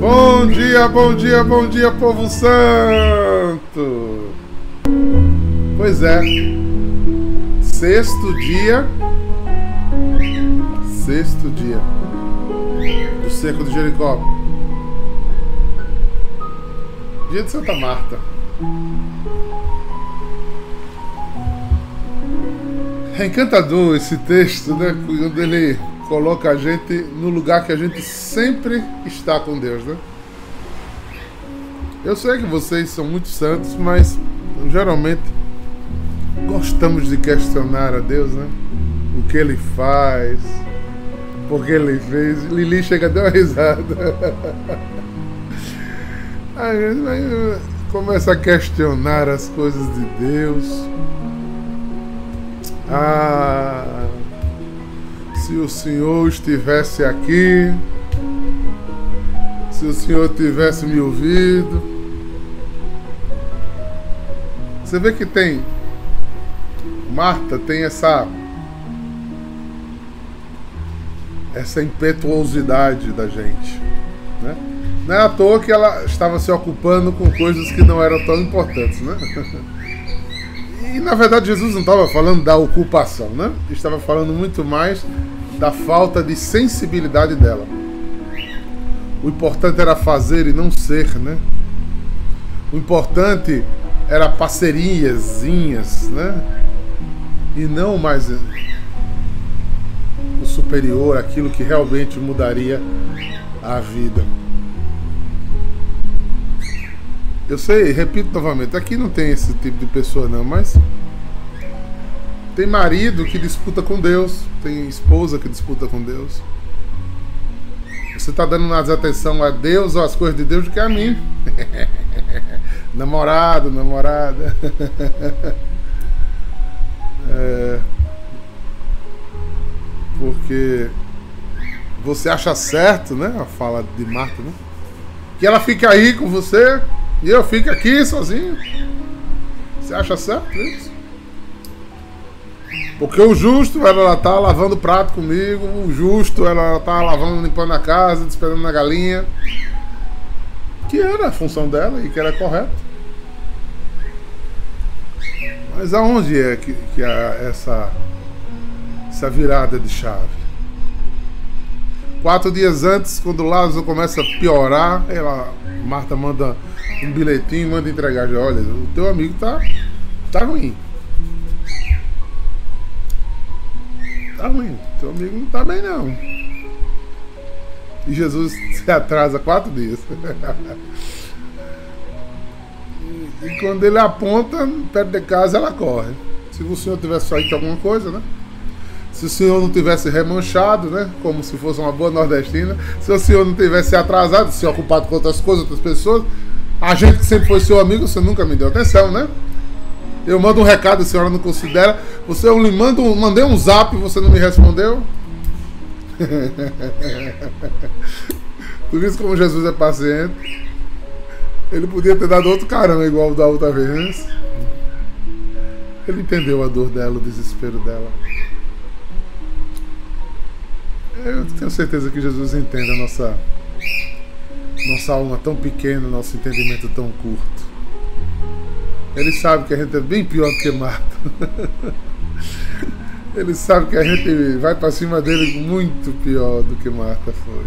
Bom dia, bom dia, bom dia, povo santo! Pois é, sexto dia, sexto dia do cerco de Jericó. Dia de Santa Marta. É encantador esse texto, né? Quando ele coloca a gente no lugar que a gente sempre está com Deus, né? Eu sei que vocês são muito santos, mas geralmente gostamos de questionar a Deus, né? O que ele faz, por que ele fez. Lili chega a dar uma risada. Aí, aí começa a questionar as coisas de Deus. Ah, se o Senhor estivesse aqui, se o Senhor tivesse me ouvido. Você vê que tem. Marta tem essa. Essa impetuosidade da gente. Né? Não é à toa que ela estava se ocupando com coisas que não eram tão importantes, né? E na verdade Jesus não estava falando da ocupação, né? Estava falando muito mais da falta de sensibilidade dela. O importante era fazer e não ser, né? O importante era parceriazinhas, né? E não mais o superior, aquilo que realmente mudaria a vida. Eu sei, repito novamente, aqui não tem esse tipo de pessoa não, mas tem marido que disputa com Deus, tem esposa que disputa com Deus. Você está dando mais atenção a Deus ou às coisas de Deus do que a mim. Namorado, namorada. é, porque você acha certo, né? A fala de Marta, né? Que ela fica aí com você e eu fico aqui sozinho. Você acha certo isso? Porque o justo, ela tá lavando prato comigo, o justo, ela tá lavando, limpando a casa, esperando na galinha. Que era a função dela e que era correto. Mas aonde é que, que há essa, essa virada de chave? Quatro dias antes, quando o Lázaro começa a piorar, ela, Marta manda um bilhetinho, manda entregar. Olha, o teu amigo tá, tá ruim. Tá ruim. Teu amigo não tá bem não. E Jesus se atrasa quatro dias. e, quando ele aponta, perto de casa, ela corre. Se o senhor tivesse feito alguma coisa, né? Se o senhor não tivesse remanchado, né? Como se fosse uma boa nordestina. Se o senhor não tivesse atrasado, se ocupado com outras coisas, outras pessoas. A gente que sempre foi seu amigo, você nunca me deu atenção, né? Eu mando um recado, a senhora não considera. Você eu lhe mando, mandei um zap e você não me respondeu. tu viste como Jesus é paciente? Ele podia ter dado outro caramba igual da outra vez. Ele entendeu a dor dela, o desespero dela. Eu tenho certeza que Jesus entende a nossa nossa alma tão pequena, nosso entendimento tão curto. Ele sabe que a gente é bem pior do que Marta. Ele sabe que a gente vai para cima dele muito pior do que Marta foi.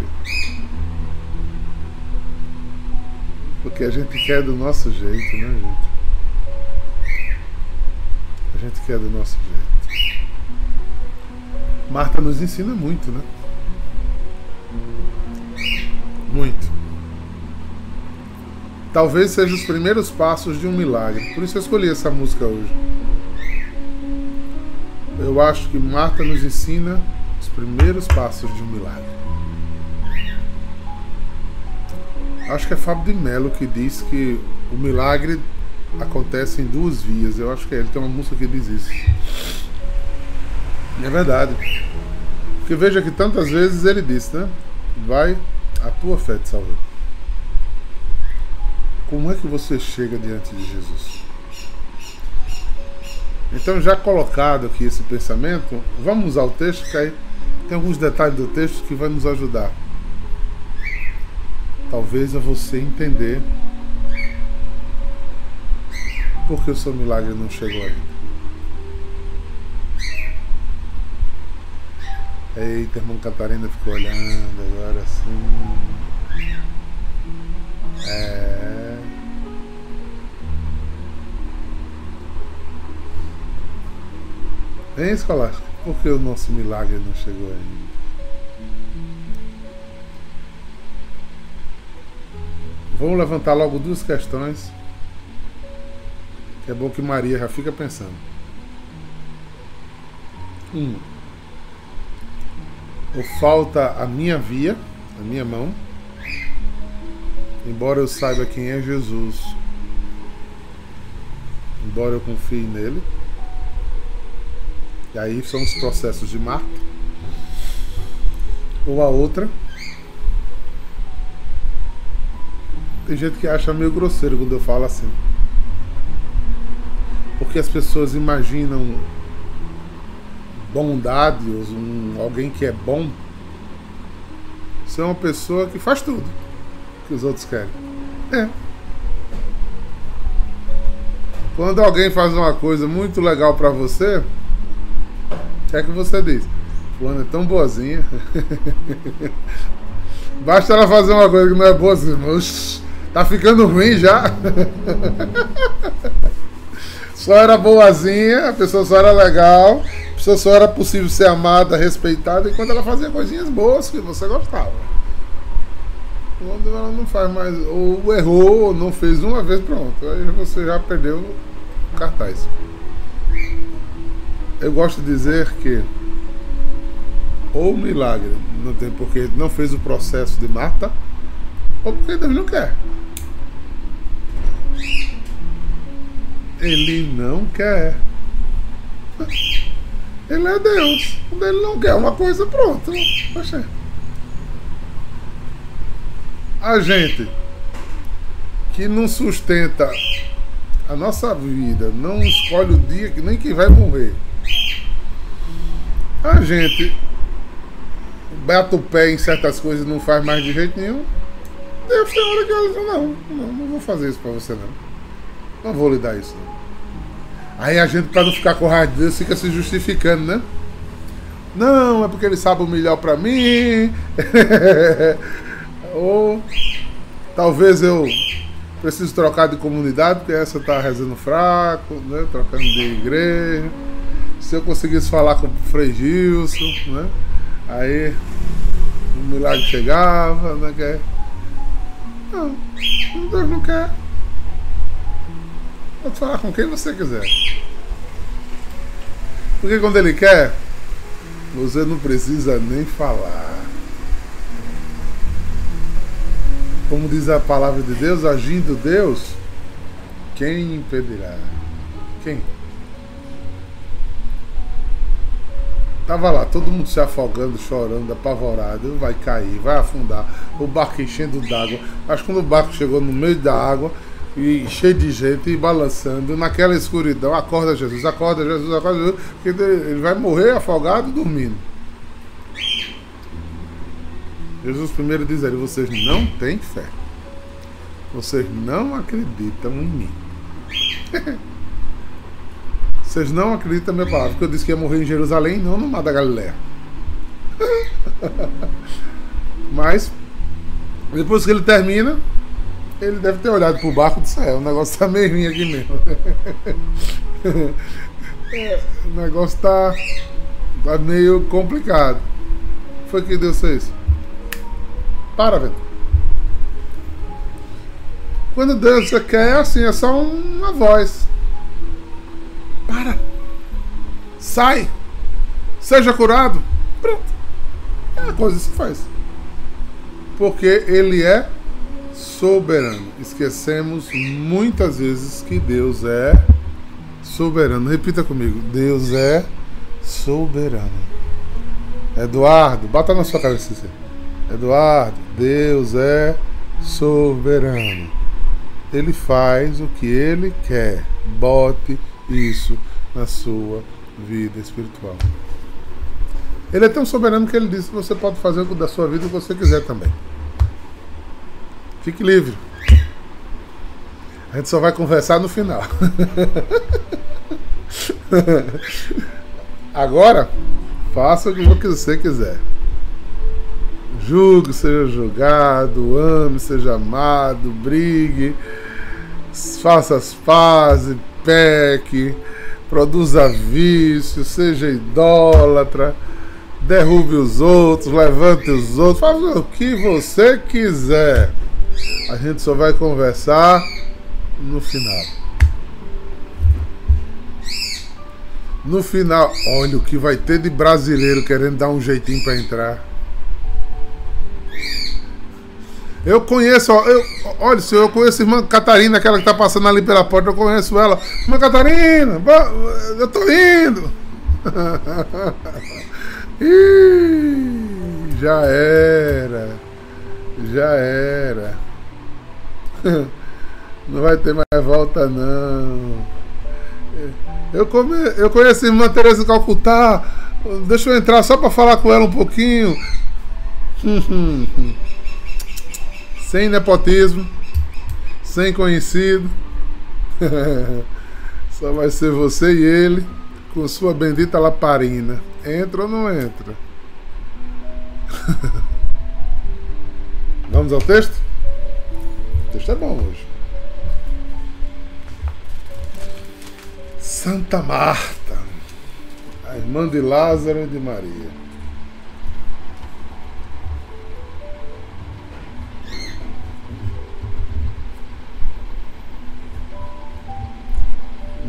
Porque a gente quer do nosso jeito, né, gente? A gente quer do nosso jeito. Marta nos ensina muito, né? Muito talvez seja os primeiros passos de um milagre. Por isso eu escolhi essa música hoje. Eu acho que Marta nos ensina os primeiros passos de um milagre. Acho que é Fábio de Mello que diz que o milagre acontece em duas vias. Eu acho que é ele tem uma música que diz isso. É verdade. Porque veja que tantas vezes ele disse, né? Vai, a tua fé te salvou. Como é que você chega diante de Jesus? Então, já colocado aqui esse pensamento, vamos usar o texto, que aí tem alguns detalhes do texto que vai nos ajudar. talvez é você entender por que o seu milagre não chegou ainda. Eita, irmão Catarina ficou olhando agora assim. É. Hein, Escolástico? Por que o nosso milagre não chegou ainda? Vamos levantar logo duas questões. Que é bom que Maria já fica pensando. Um. Ou falta a minha via, a minha mão. Embora eu saiba quem é Jesus. Embora eu confie nele. E aí são os processos de Marta. Ou a outra Tem gente que acha meio grosseiro quando eu falo assim. Porque as pessoas imaginam bondade, um, alguém que é bom, ser uma pessoa que faz tudo que os outros querem. É. Quando alguém faz uma coisa muito legal para você, é que você diz? Fulano é tão boazinha. Basta ela fazer uma coisa que não é boazinha. Oxi, Tá ficando ruim já. só era boazinha, a pessoa só era legal, a pessoa só era possível ser amada, respeitada, enquanto ela fazia coisinhas boas que você gostava. Quando ela não faz mais, ou errou, ou não fez uma vez, pronto. Aí você já perdeu o cartaz. Eu gosto de dizer que ou milagre não tem porque não fez o processo de Marta, ou porque Deus não quer. Ele não quer. Ele é Deus. Quando ele não quer uma coisa, pronto. Poxa. A gente que não sustenta a nossa vida, não escolhe o dia que nem que vai morrer. A gente bate o pé em certas coisas e não faz mais de jeito nenhum. Deus tem hora que ela diz, não, não, não vou fazer isso pra você não. Não vou lhe dar isso. Não. Aí a gente, para não ficar com raiva de Deus, fica se justificando, né? Não, é porque ele sabe o melhor para mim. Ou talvez eu preciso trocar de comunidade, porque essa tá rezando fraco, né? Trocando de igreja. Se eu conseguisse falar com o Frei Gilson, né? Aí o milagre chegava, né? Que... É, não, Deus não quer. Pode falar com quem você quiser. Porque quando ele quer, você não precisa nem falar. Como diz a palavra de Deus, agindo Deus, quem impedirá? Quem? Tava lá, todo mundo se afogando, chorando, apavorado, vai cair, vai afundar, o barco enchendo d'água. Mas quando o barco chegou no meio da água, e cheio de gente e balançando naquela escuridão. Acorda Jesus, acorda Jesus, acorda Jesus, porque ele vai morrer afogado dormindo. Jesus primeiro diz ali: vocês não têm fé. Vocês não acreditam em mim. vocês não acreditam na minha palavra, porque eu disse que ia morrer em Jerusalém, não no Mar da Galileia. Mas, depois que ele termina, ele deve ter olhado pro barco e disse, é, o negócio tá meio ruim aqui mesmo. é, o negócio tá, tá meio complicado. Foi que Deus fez. Para, velho. Quando Deus quer, é assim, é só uma voz. Para. Sai. Seja curado. Pronto. É a coisa que se faz. Porque Ele é soberano. Esquecemos muitas vezes que Deus é soberano. Repita comigo: Deus é soberano. Eduardo, bata na sua cabeça. Eduardo, Deus é soberano. Ele faz o que ele quer. Bote isso na sua vida espiritual. Ele é tão soberano que ele disse que você pode fazer da sua vida o que você quiser também. Fique livre. A gente só vai conversar no final. Agora, faça o que você quiser. Julgue, seja julgado, ame, seja amado, brigue, faça as pazes, peque, produza vício, seja idólatra, derrube os outros, levante os outros, faça o que você quiser. A gente só vai conversar no final. No final, olha o que vai ter de brasileiro querendo dar um jeitinho para entrar. Eu conheço, eu, olha, senhor, eu conheço a irmã Catarina, aquela que está passando ali pela porta, eu conheço ela. Irmã Catarina, eu tô indo. Já era. Já era. Não vai ter mais volta, não. Eu, come, eu conheço a irmã Tereza Calcutá. Deixa eu entrar só para falar com ela um pouquinho. sem nepotismo, sem conhecido. Só vai ser você e ele com sua bendita laparina. Entra ou não entra? Vamos ao texto? O texto é bom hoje. Santa Marta, a irmã de Lázaro e de Maria.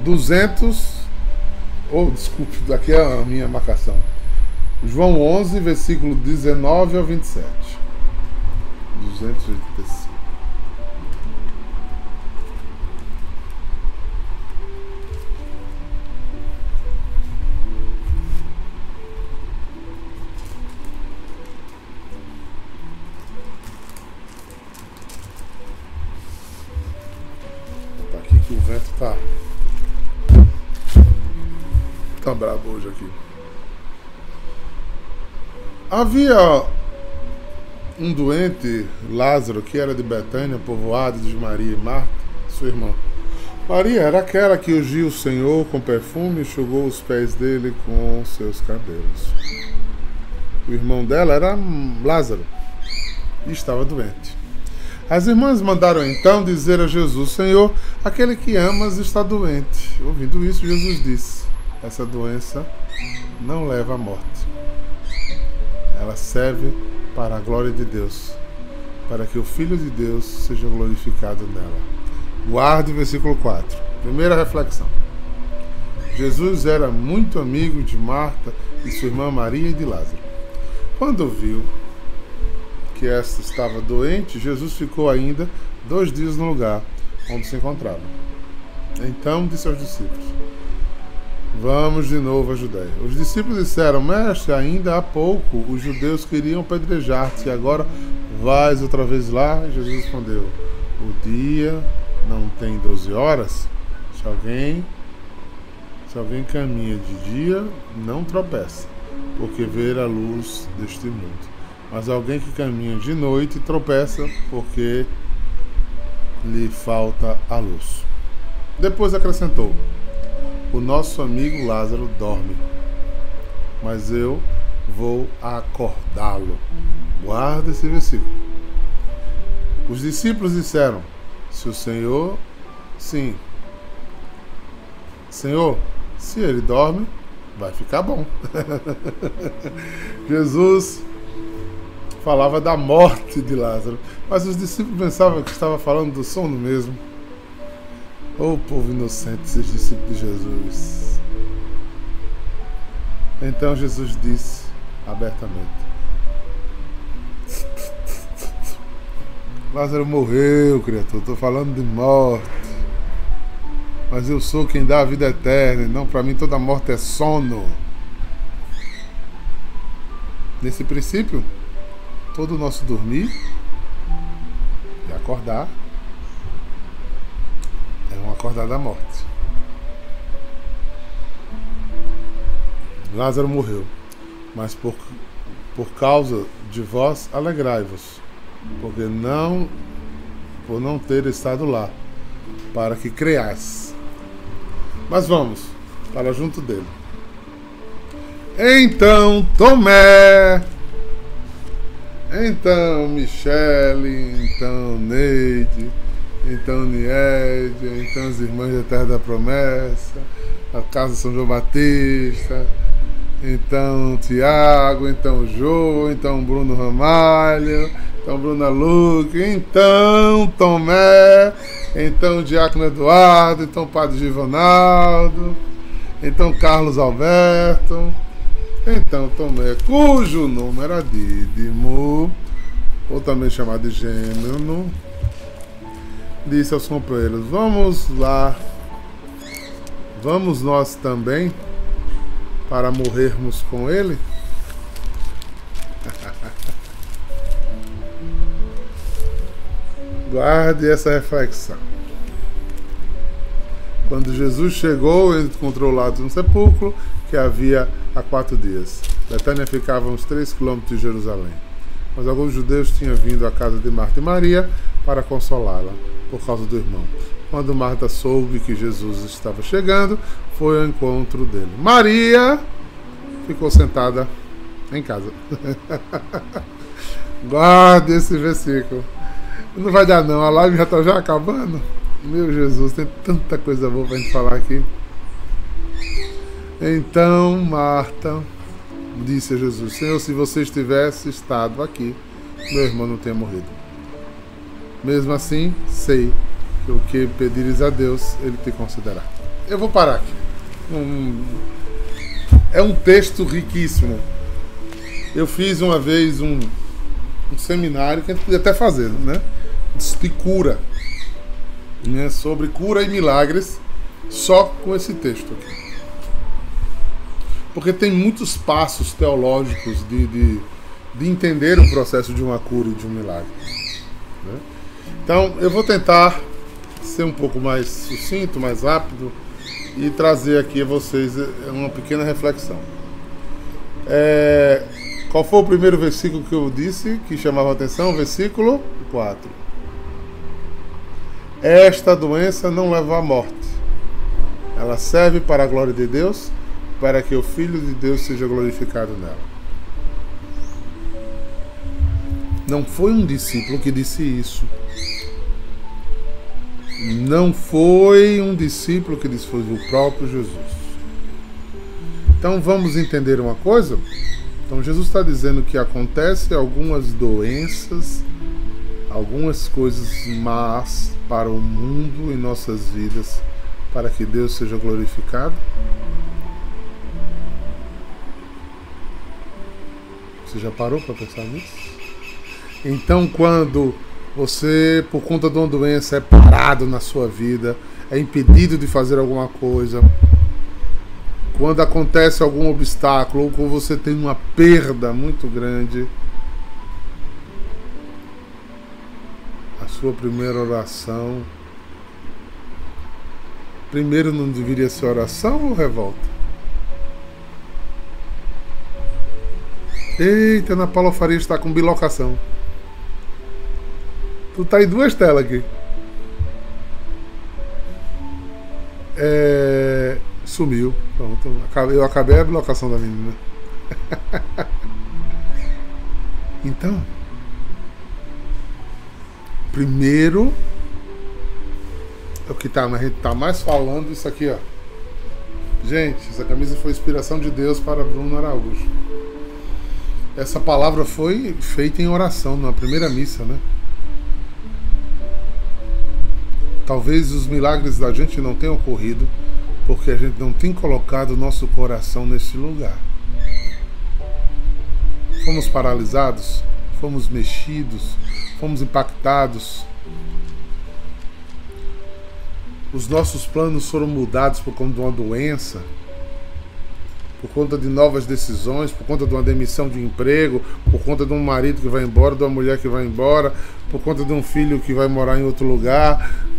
Duzentos, ou oh, desculpe, daqui é a minha marcação. João 11, versículo 19 ao 27. 285. Aqui. Havia um doente, Lázaro, que era de Betânia, povoado de Maria e Marta, sua irmã. Maria era aquela que ungiu o Senhor com perfume e enxugou os pés dele com seus cabelos. O irmão dela era Lázaro e estava doente. As irmãs mandaram então dizer a Jesus: Senhor, aquele que amas está doente. Ouvindo isso, Jesus disse: essa doença não leva à morte. Ela serve para a glória de Deus, para que o Filho de Deus seja glorificado nela. Guarde o versículo 4. Primeira reflexão. Jesus era muito amigo de Marta e sua irmã Maria e de Lázaro. Quando viu que esta estava doente, Jesus ficou ainda dois dias no lugar onde se encontrava. Então disse aos discípulos: Vamos de novo à Judéia. Os discípulos disseram: Mestre, ainda há pouco os judeus queriam pedrejar-te, e agora vais outra vez lá? Jesus respondeu: O dia não tem doze horas? Se alguém, se alguém caminha de dia, não tropeça, porque vê a luz deste mundo. Mas alguém que caminha de noite tropeça, porque lhe falta a luz. Depois acrescentou: o nosso amigo Lázaro dorme, mas eu vou acordá-lo. Guarda esse versículo. Os discípulos disseram: Se o Senhor, sim, Senhor, se ele dorme, vai ficar bom. Jesus falava da morte de Lázaro, mas os discípulos pensavam que estava falando do sono mesmo. Oh, povo inocente, esses discípulos de Jesus. Então Jesus disse abertamente: Lázaro morreu, criatura. Estou falando de morte. Mas eu sou quem dá a vida eterna. Não, para mim toda morte é sono. Nesse princípio, todo o nosso dormir e acordar vão acordar da morte. Lázaro morreu, mas por, por causa de vós alegrai-vos, porque não por não ter estado lá, para que creas. Mas vamos para junto dele. Então, Tomé. Então, Michele. Então, Neide. Então, Niede. Então, as irmãs da Terra da Promessa. A Casa São João Batista. Então, Tiago. Então, Jô. Então, Bruno Ramalho. Então, Bruna Luque. Então, Tomé. Então, Diácono Eduardo. Então, Padre Givanaldo. Então, Carlos Alberto. Então, Tomé, cujo nome era Dídimo, ou também chamado de Gêmeno, disse aos companheiros: Vamos lá, vamos nós também para morrermos com ele? Guarde essa reflexão. Quando Jesus chegou, ele encontrou lá no sepulcro que havia há quatro dias. Betânia ficava uns três quilômetros de Jerusalém. Mas alguns judeus tinham vindo à casa de Marta e Maria para consolá-la por causa do irmão. Quando Marta soube que Jesus estava chegando, foi ao encontro dele. Maria ficou sentada em casa. Guarde esse versículo. Não vai dar não, a live já está já acabando. Meu Jesus, tem tanta coisa boa para gente falar aqui. Então Marta disse a Jesus: Senhor, se você estivesse estado aqui, meu irmão não teria morrido. Mesmo assim, sei que o que pedires a Deus, Ele te concederá. Eu vou parar aqui. É um texto riquíssimo. Eu fiz uma vez um, um seminário que a gente podia até fazer, né? De cura né, sobre cura e milagres só com esse texto aqui. Porque tem muitos passos teológicos de, de, de entender o processo de uma cura e de um milagre. Né? Então, eu vou tentar ser um pouco mais sucinto, mais rápido e trazer aqui a vocês uma pequena reflexão. É, qual foi o primeiro versículo que eu disse que chamava a atenção? Versículo 4. Esta doença não leva à morte. Ela serve para a glória de Deus, para que o Filho de Deus seja glorificado nela. Não foi um discípulo que disse isso. Não foi um discípulo que disse, foi o próprio Jesus. Então vamos entender uma coisa? Então Jesus está dizendo que acontece algumas doenças, algumas coisas más para o mundo e nossas vidas, para que Deus seja glorificado? Você já parou para pensar nisso? Então, quando você, por conta de uma doença, é parado na sua vida, é impedido de fazer alguma coisa, quando acontece algum obstáculo ou quando você tem uma perda muito grande, sua primeira oração. Primeiro não deveria ser oração ou revolta? Eita, Ana Paula Faria está com bilocação. Tu tá em duas telas aqui. É... Sumiu. Pronto. Eu acabei a bilocação da menina. então. Primeiro, é o que tá, a gente tá mais falando isso aqui, ó. Gente, essa camisa foi inspiração de Deus para Bruno Araújo. Essa palavra foi feita em oração na primeira missa, né? Talvez os milagres da gente não tenham ocorrido porque a gente não tem colocado o nosso coração nesse lugar. Fomos paralisados, fomos mexidos, fomos impactados. Os nossos planos foram mudados por conta de uma doença, por conta de novas decisões, por conta de uma demissão de emprego, por conta de um marido que vai embora, de uma mulher que vai embora, por conta de um filho que vai morar em outro lugar.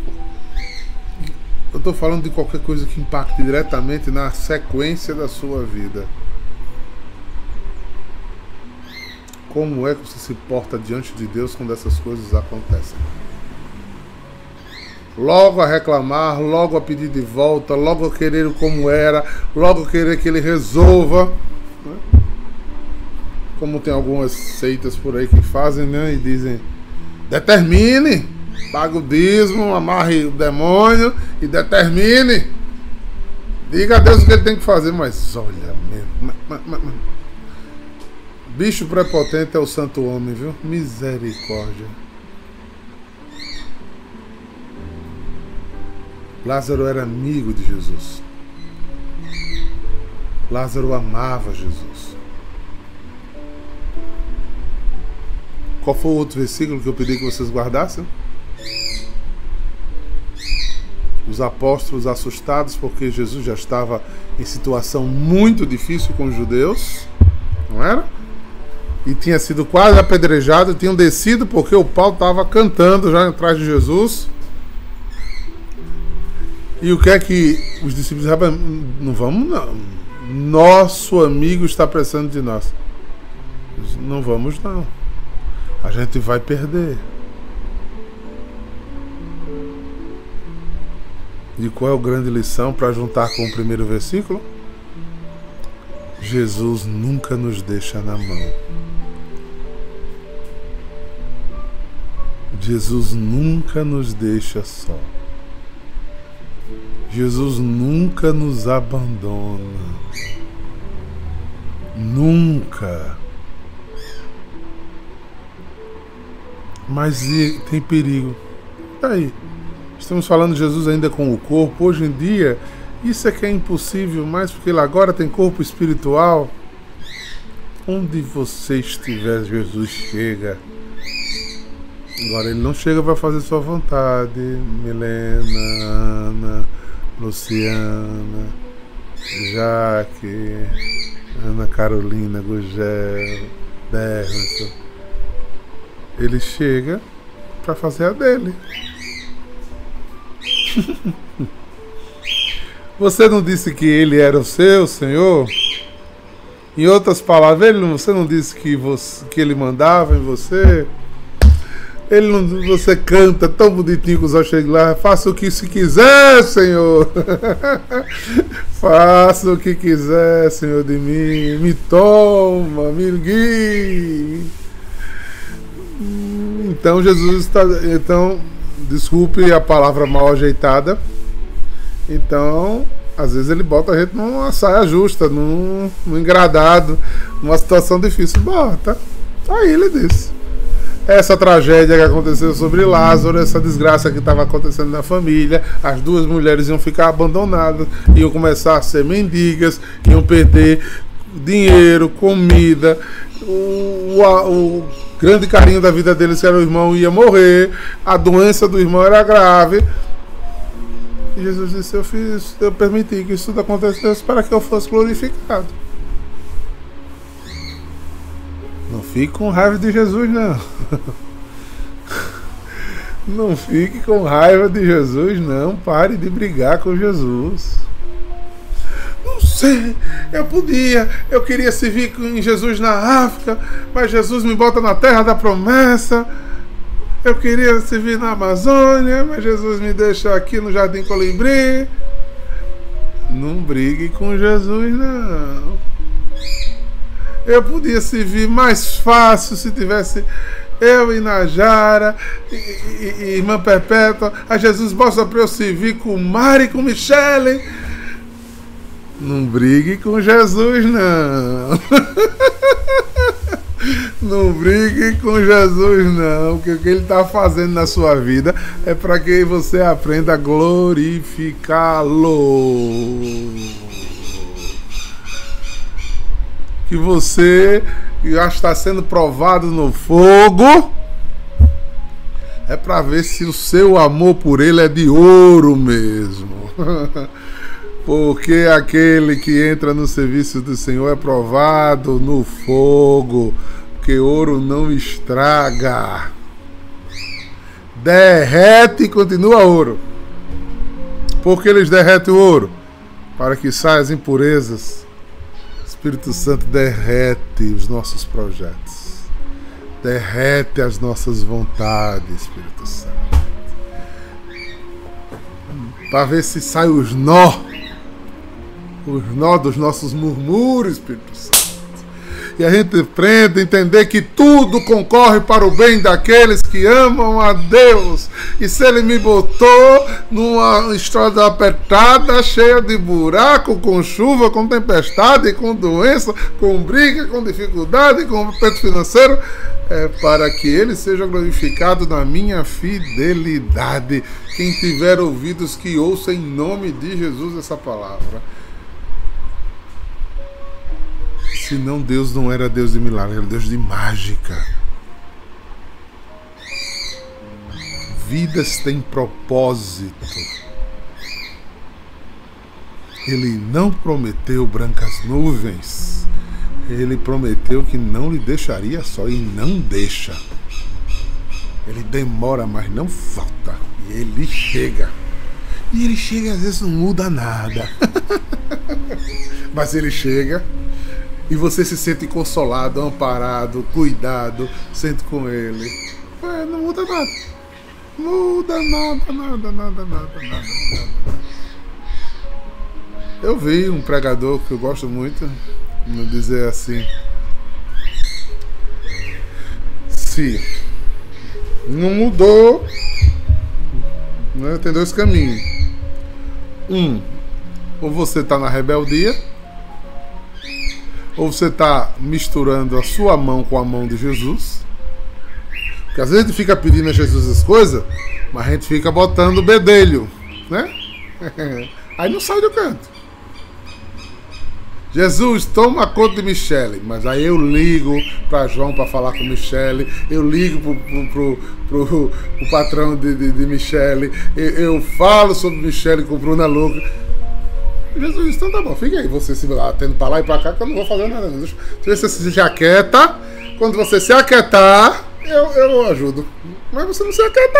Estou falando de qualquer coisa que impacte diretamente na sequência da sua vida. Como é que você se porta diante de Deus quando essas coisas acontecem? logo a reclamar, logo a pedir de volta, logo a querer como era, logo a querer que ele resolva. Né? Como tem algumas seitas por aí que fazem, né? E dizem: determine, pague o dízimo, amarre o demônio e determine. Diga a Deus o que ele tem que fazer, mas olha mesmo. Bicho prepotente é o santo homem, viu? Misericórdia. Lázaro era amigo de Jesus. Lázaro amava Jesus. Qual foi o outro versículo que eu pedi que vocês guardassem? Os apóstolos assustados porque Jesus já estava em situação muito difícil com os judeus, não era? E tinha sido quase apedrejado, tinham descido porque o pau estava cantando já atrás de Jesus. E o que é que os discípulos rapaz, não vamos não. Nosso amigo está precisando de nós. Não vamos não. A gente vai perder. E qual é a grande lição para juntar com o primeiro versículo? Jesus nunca nos deixa na mão. Jesus nunca nos deixa só. Jesus nunca nos abandona. Nunca. Mas tem perigo. Tá aí. Estamos falando de Jesus ainda com o corpo. Hoje em dia, isso é que é impossível mais, porque ele agora tem corpo espiritual. Onde você estiver, Jesus chega. Agora ele não chega para fazer sua vontade. Milena, Ana. Luciana, Jaque, Ana Carolina, Gugel, Dermerson. Ele chega para fazer a dele. Você não disse que ele era o seu Senhor? Em outras palavras, ele, você não disse que, você, que ele mandava em você? Ele não, você canta tão bonitinho que os olhos lá. Faça o que se quiser, Senhor. Faça o que quiser, Senhor, de mim. Me toma, me guie. Então Jesus está. Então, desculpe a palavra mal ajeitada. Então, às vezes ele bota a gente numa saia justa, num, num engradado, numa situação difícil. Bota. Aí ele disse essa tragédia que aconteceu sobre Lázaro, essa desgraça que estava acontecendo na família, as duas mulheres iam ficar abandonadas, iam começar a ser mendigas, iam perder dinheiro, comida, o, o, o grande carinho da vida deles, que era o irmão, ia morrer, a doença do irmão era grave. E Jesus disse: Eu fiz, eu permiti que isso tudo acontecesse para que eu fosse glorificado. Não fique com raiva de Jesus, não. Não fique com raiva de Jesus, não. Pare de brigar com Jesus. Sei, eu podia, eu queria servir com Jesus na África, mas Jesus me bota na terra da promessa. Eu queria servir na Amazônia, mas Jesus me deixa aqui no Jardim Colibri. Não brigue com Jesus, não. Eu podia servir mais fácil se tivesse eu e Najara, e, e, e Irmã Perpétua, a Jesus mostra para eu servir com Mari e com Michele. Não brigue com Jesus, não. Não brigue com Jesus, não, porque o que ele está fazendo na sua vida é para que você aprenda a glorificá-lo que você já está sendo provado no fogo. É para ver se o seu amor por ele é de ouro mesmo. Porque aquele que entra no serviço do Senhor é provado no fogo, porque ouro não estraga. Derrete e continua ouro. Porque eles derretem o ouro? Para que saiam as impurezas Espírito Santo derrete os nossos projetos, derrete as nossas vontades, Espírito Santo. para ver se sai os nó, os nó dos nossos murmúrios, Espírito Santo que a gente aprenda a entender que tudo concorre para o bem daqueles que amam a Deus. E se Ele me botou numa estrada apertada, cheia de buraco, com chuva, com tempestade, com doença, com briga, com dificuldade, com aperto financeiro, é para que Ele seja glorificado na minha fidelidade. Quem tiver ouvidos, que ouça em nome de Jesus essa palavra. Senão Deus não era Deus de milagre, era Deus de mágica. Vidas têm propósito. Ele não prometeu brancas nuvens. Ele prometeu que não lhe deixaria só e não deixa. Ele demora, mas não falta. E ele chega. E ele chega às vezes não muda nada. mas ele chega e você se sente consolado, amparado, cuidado, sente com ele. É, não muda nada. Muda nada, nada, nada, nada, nada, nada. Eu vi um pregador que eu gosto muito dizer assim. Se não mudou, né, tem dois caminhos. Um, ou você está na rebeldia ou você está misturando a sua mão com a mão de Jesus? Porque às vezes a gente fica pedindo a Jesus as coisas, mas a gente fica botando o bedelho, né? Aí não sai do canto. Jesus, toma conta de Michele. Mas aí eu ligo para João para falar com Michele, eu ligo pro, pro, pro, pro, pro patrão de, de, de Michele, eu, eu, falo sobre Michele com Bruna Louca. Jesus, então tá bom, fica aí. Você se lá, tendo pra lá e pra cá, que eu não vou fazer nada. Deixa, você se aquieta. Quando você se aquietar, eu, eu ajudo. Mas você não se aquieta.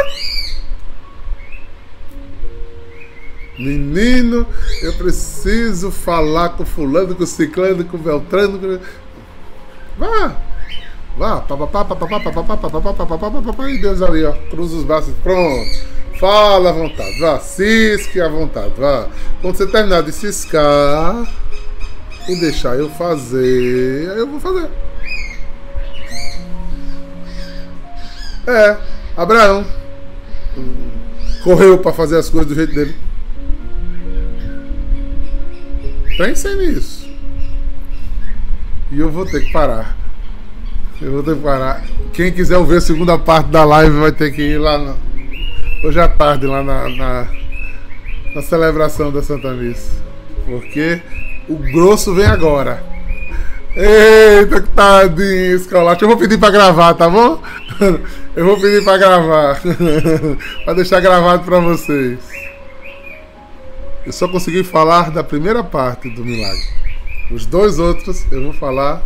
Menino, eu preciso falar com fulano, com ciclano, com beltrano. Com... Vá! Vá! E Deus ali, ó. Cruza os braços. Pronto. Fala à vontade, vá, cisque à vontade, vá. Quando você terminar de ciscar e deixar eu fazer, aí eu vou fazer. É, Abraão correu para fazer as coisas do jeito dele. Pensem nisso. E eu vou ter que parar. Eu vou ter que parar. Quem quiser ouvir a segunda parte da live vai ter que ir lá no hoje à tarde lá na, na, na celebração da Santa Missa. Porque o grosso vem agora. Eita, que tadinho, escolacho. Eu vou pedir pra gravar, tá bom? Eu vou pedir pra gravar. pra deixar gravado pra vocês. Eu só consegui falar da primeira parte do milagre. Os dois outros eu vou falar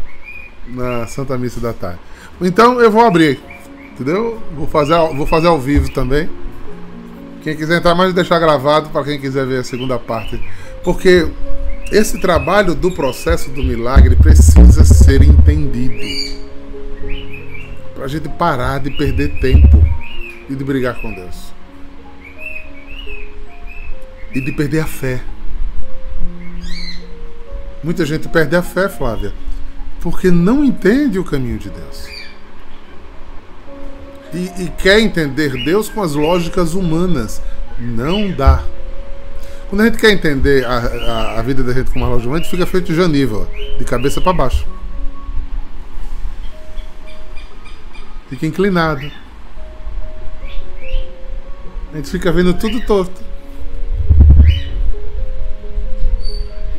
na Santa Missa da tarde. Então eu vou abrir, entendeu? Vou fazer, vou fazer ao vivo também. Quem quiser entrar mais, deixar gravado para quem quiser ver a segunda parte. Porque esse trabalho do processo do milagre precisa ser entendido. Para a gente parar de perder tempo e de brigar com Deus. E de perder a fé. Muita gente perde a fé, Flávia, porque não entende o caminho de Deus e, e quer entender Deus com as lógicas humanas. Não dá. Quando a gente quer entender a, a, a vida da gente com uma lógica humana, a gente fica feito de de cabeça para baixo. Fica inclinado. A gente fica vendo tudo torto.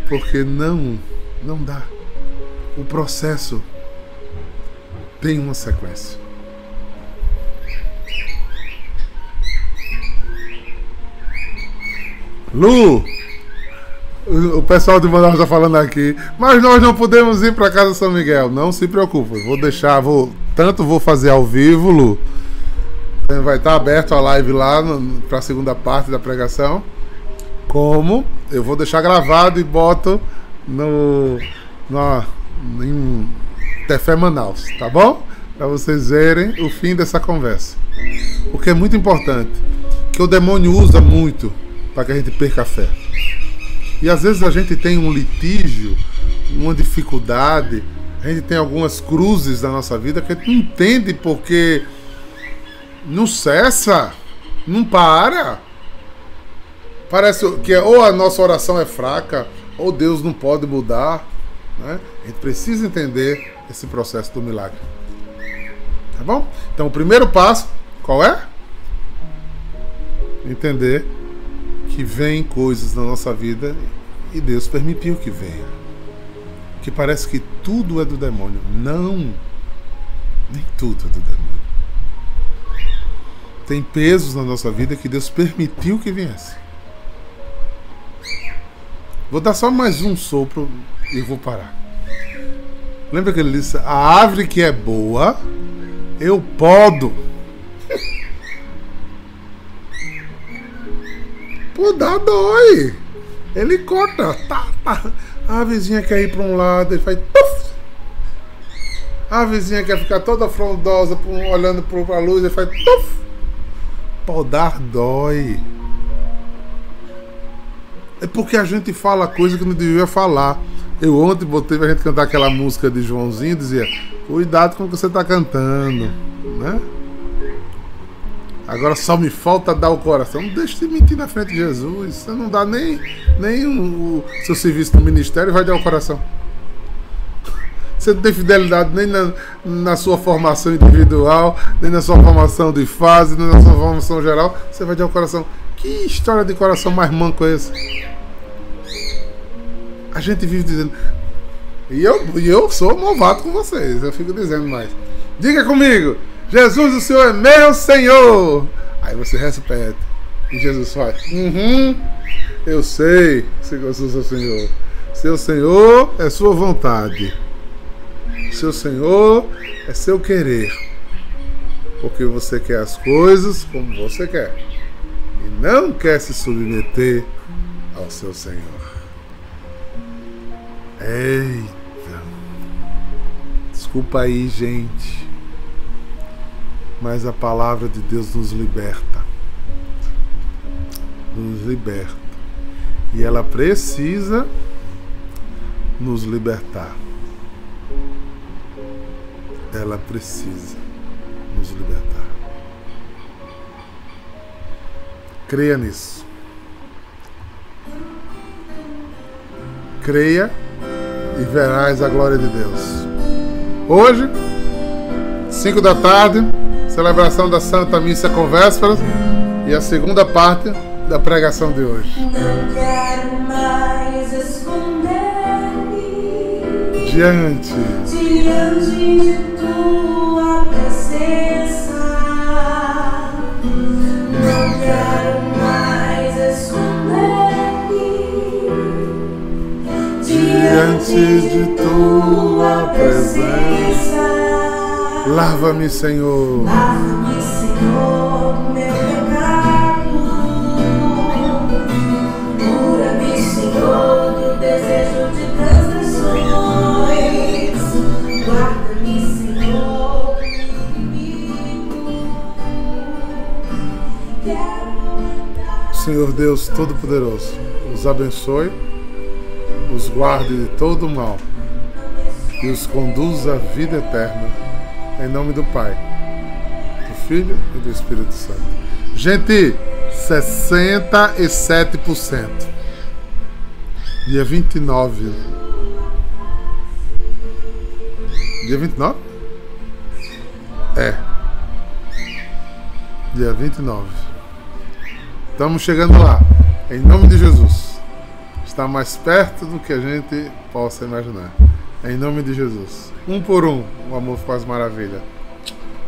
Porque não, não dá. O processo tem uma sequência. Lu, o pessoal de Manaus está falando aqui, mas nós não podemos ir para casa São Miguel. Não se preocupe, vou deixar, vou tanto vou fazer ao vivo, Lu. Vai estar tá aberto a live lá para a segunda parte da pregação. Como eu vou deixar gravado e boto no, no em Tefé Manaus, tá bom? Para vocês verem o fim dessa conversa. Porque é muito importante que o demônio usa muito para que a gente perca a fé. E às vezes a gente tem um litígio, uma dificuldade, a gente tem algumas cruzes na nossa vida que a gente não entende porque não cessa, não para. Parece que ou a nossa oração é fraca, ou Deus não pode mudar. Né? A gente precisa entender esse processo do milagre. Tá bom? Então, o primeiro passo, qual é? Entender que vem coisas na nossa vida e Deus permitiu que venha. Que parece que tudo é do demônio. Não! Nem tudo é do demônio. Tem pesos na nossa vida que Deus permitiu que viesse. Vou dar só mais um sopro e vou parar. Lembra que ele disse: A árvore que é boa, eu podo. Podar dói. Ele corta. Tá, tá. A vizinha quer ir para um lado, ele faz. Puff. A vizinha quer ficar toda frondosa, olhando para a luz, ele faz. Puff. Podar dói. É porque a gente fala coisa que não devia falar. Eu ontem botei pra gente cantar aquela música de Joãozinho e dizia: Cuidado com o que você tá cantando, né? Agora só me falta dar o coração. Não deixe de mentir na frente de Jesus. Você não dá nem, nem o, o seu serviço no ministério vai dar o coração. Você não tem fidelidade nem na, na, sua formação individual, nem na sua formação de fase, nem na sua formação geral. Você vai dar o coração. Que história de coração mais manco é esse? A gente vive dizendo. E eu, e eu sou novato com vocês, eu fico dizendo mais. Diga comigo: Jesus, o Senhor é meu Senhor. Aí você repete. E Jesus faz: Uhum, eu sei, Senhor, sou seu Senhor. Seu Senhor é sua vontade. Seu Senhor é seu querer. Porque você quer as coisas como você quer. E não quer se submeter ao seu Senhor. Eita. Desculpa aí, gente. Mas a palavra de Deus nos liberta. Nos liberta. E ela precisa nos libertar. Ela precisa nos libertar. Creia nisso. Creia e verás a glória de Deus. Hoje, 5 da tarde, celebração da Santa Missa com Vésperas e a segunda parte da pregação de hoje. Não quero mais esconder-me diante, diante de tua presença. Não quero diante de tua presença. Lava-me, Senhor. Lava-me, Senhor, meu pecado. Cura-me, Senhor, do desejo de transgressões. Guarda-me, Senhor, Senhor Deus Todo-Poderoso, nos abençoe os guarde de todo mal e os conduza à vida eterna. Em nome do Pai, do Filho e do Espírito Santo. Gente, 67%. Dia 29. Dia 29? É. Dia 29. Estamos chegando lá. Em nome de Jesus está mais perto do que a gente possa imaginar. Em nome de Jesus. Um por um, o amor faz maravilha.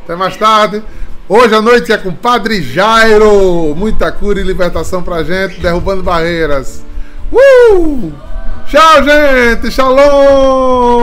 Até mais tarde. Hoje à noite é com Padre Jairo. Muita cura e libertação pra gente, derrubando barreiras. Uh! Tchau, gente! Shalom!